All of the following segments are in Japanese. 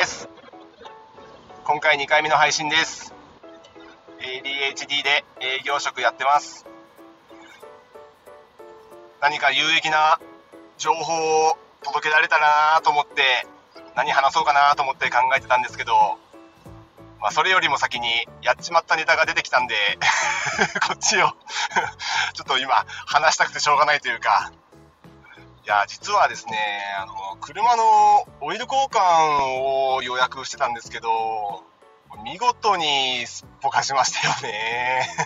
です。今回2回目の配信です。ADHD で営業職やってます。何か有益な情報を届けられたらなと思って何話そうかなと思って考えてたんですけどまあ、それよりも先にやっちまったネタが出てきたんで こっちを ちょっと今話したくてしょうがないというかいや実はですねあの車のオイル交換を予約してたんですけど見事にすっぽかしましたよね。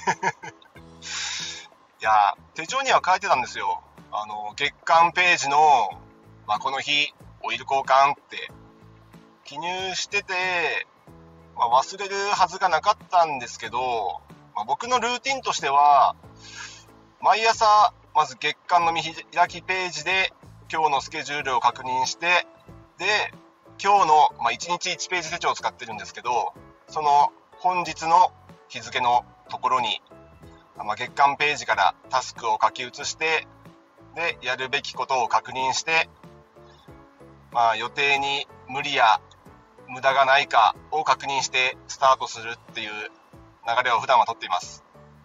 いや手帳には書いてたんですよ。あの月間ページの、まあ、この日オイル交換って記入しててまあ、忘れるはずがなかったんですけど、まあ、僕のルーティンとしては、毎朝、まず月間の見開きページで今日のスケジュールを確認して、で、今日の、まあ、1日1ページ手帳を使ってるんですけど、その本日の日付のところに、まあ、月間ページからタスクを書き写して、で、やるべきことを確認して、まあ、予定に無理や無駄がないかを確認してスタートするっていう流れを普段はとっています。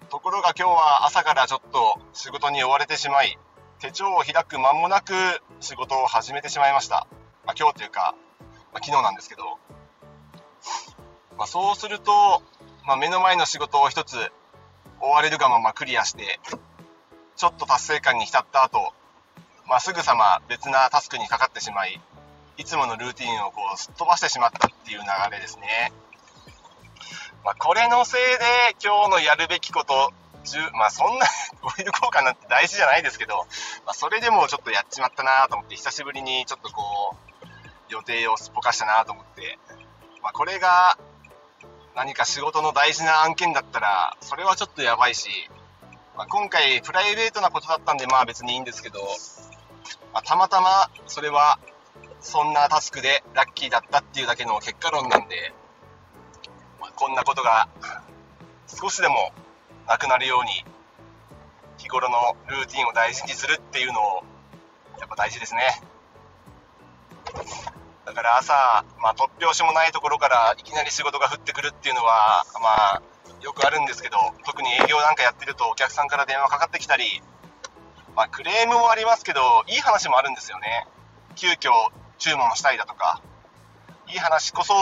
ところが今日は朝からちょっと仕事に追われてしまい手帳を開く間もなく仕事を始めてしまいました、まあ、今日というか、まあ、昨日なんですけど、まあ、そうすると、ま目の前の仕事を一つ追われるがままクリアしてちょっと達成感に浸った後、まあ、すぐさま別なタスクにかかってしまいいつものルーティンをこうすっ飛ばしてしまったっていう流れですね。まあ、これのせいで今日のやるべきこと、まあそんなオイル交換なんて大事じゃないですけど、まあ、それでもちょっとやっちまったなと思って、久しぶりにちょっとこう、予定をすっぽかしたなと思って、まあ、これが何か仕事の大事な案件だったら、それはちょっとやばいし、まあ、今回プライベートなことだったんで、まあ別にいいんですけど、まあ、たまたまそれはそんなタスクでラッキーだったっていうだけの結果論なんで、こんなことが少しでもなくなるように日頃のルーティンを大事にするっていうのをやっぱ大事ですね。だから朝、まあ、突拍子もないところからいきなり仕事が降ってくるっていうのはまあよくあるんですけど特に営業なんかやってるとお客さんから電話かかってきたり、まあ、クレームもありますけどいい話もあるんですよね。急遽注文したいだとか、いい話こそ、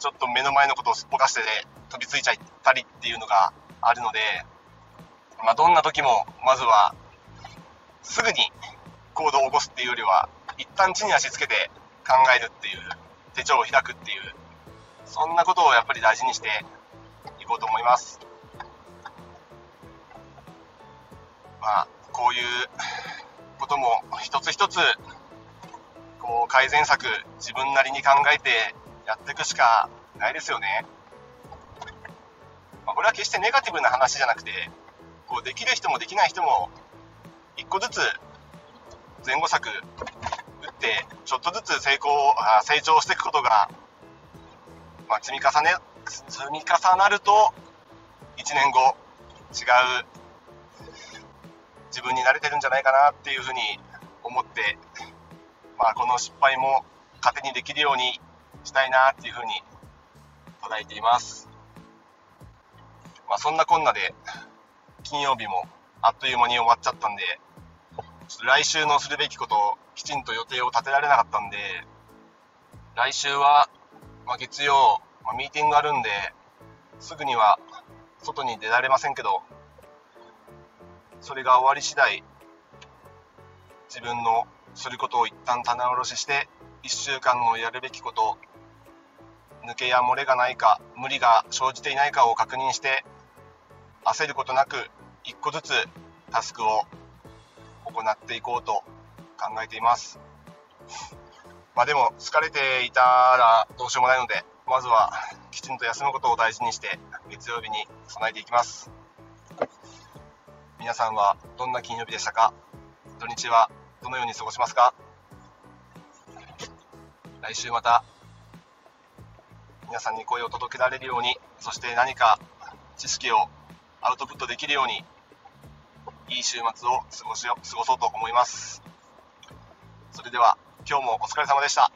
ちょっと目の前のことをすっぽかして飛びついちゃったりっていうのがあるので、まあ、どんな時も、まずは、すぐに行動を起こすっていうよりは、一旦地に足つけて考えるっていう、手帳を開くっていう、そんなことをやっぱり大事にしていこうと思います。まあ、こういうことも一つ一つこう改善策自分なりに考えてやっていくしかないですよね。まあ、これは決してネガティブな話じゃなくてこうできる人もできない人も1個ずつ前後策打ってちょっとずつ成功あ成長していくことが、まあ、積み重ね積み重なると1年後違う自分になれてるんじゃないかなっていうふうに思ってまあ、この失敗も糧にできるようにしたいなっていうふうに捉えています。まあ、そんなこんなで金曜日もあっという間に終わっちゃったんで、来週のするべきことをきちんと予定を立てられなかったんで、来週は、まあ、月曜、まあ、ミーティングあるんで、すぐには外に出られませんけど、それが終わり次第、自分のすることを一旦棚卸しして1週間のやるべきこと抜けや漏れがないか無理が生じていないかを確認して焦ることなく1個ずつタスクを行っていこうと考えています。まあでも疲れていたらどうしようもないのでまずはきちんと休むことを大事にして月曜日に備えていきます。皆さんはどんな金曜日でしたか？土日はどのように過ごしますか？来週また皆さんに声を届けられるようにそして何か知識をアウトプットできるようにいい週末を過ごし過ごそうと思います。それでは今日もお疲れ様でした。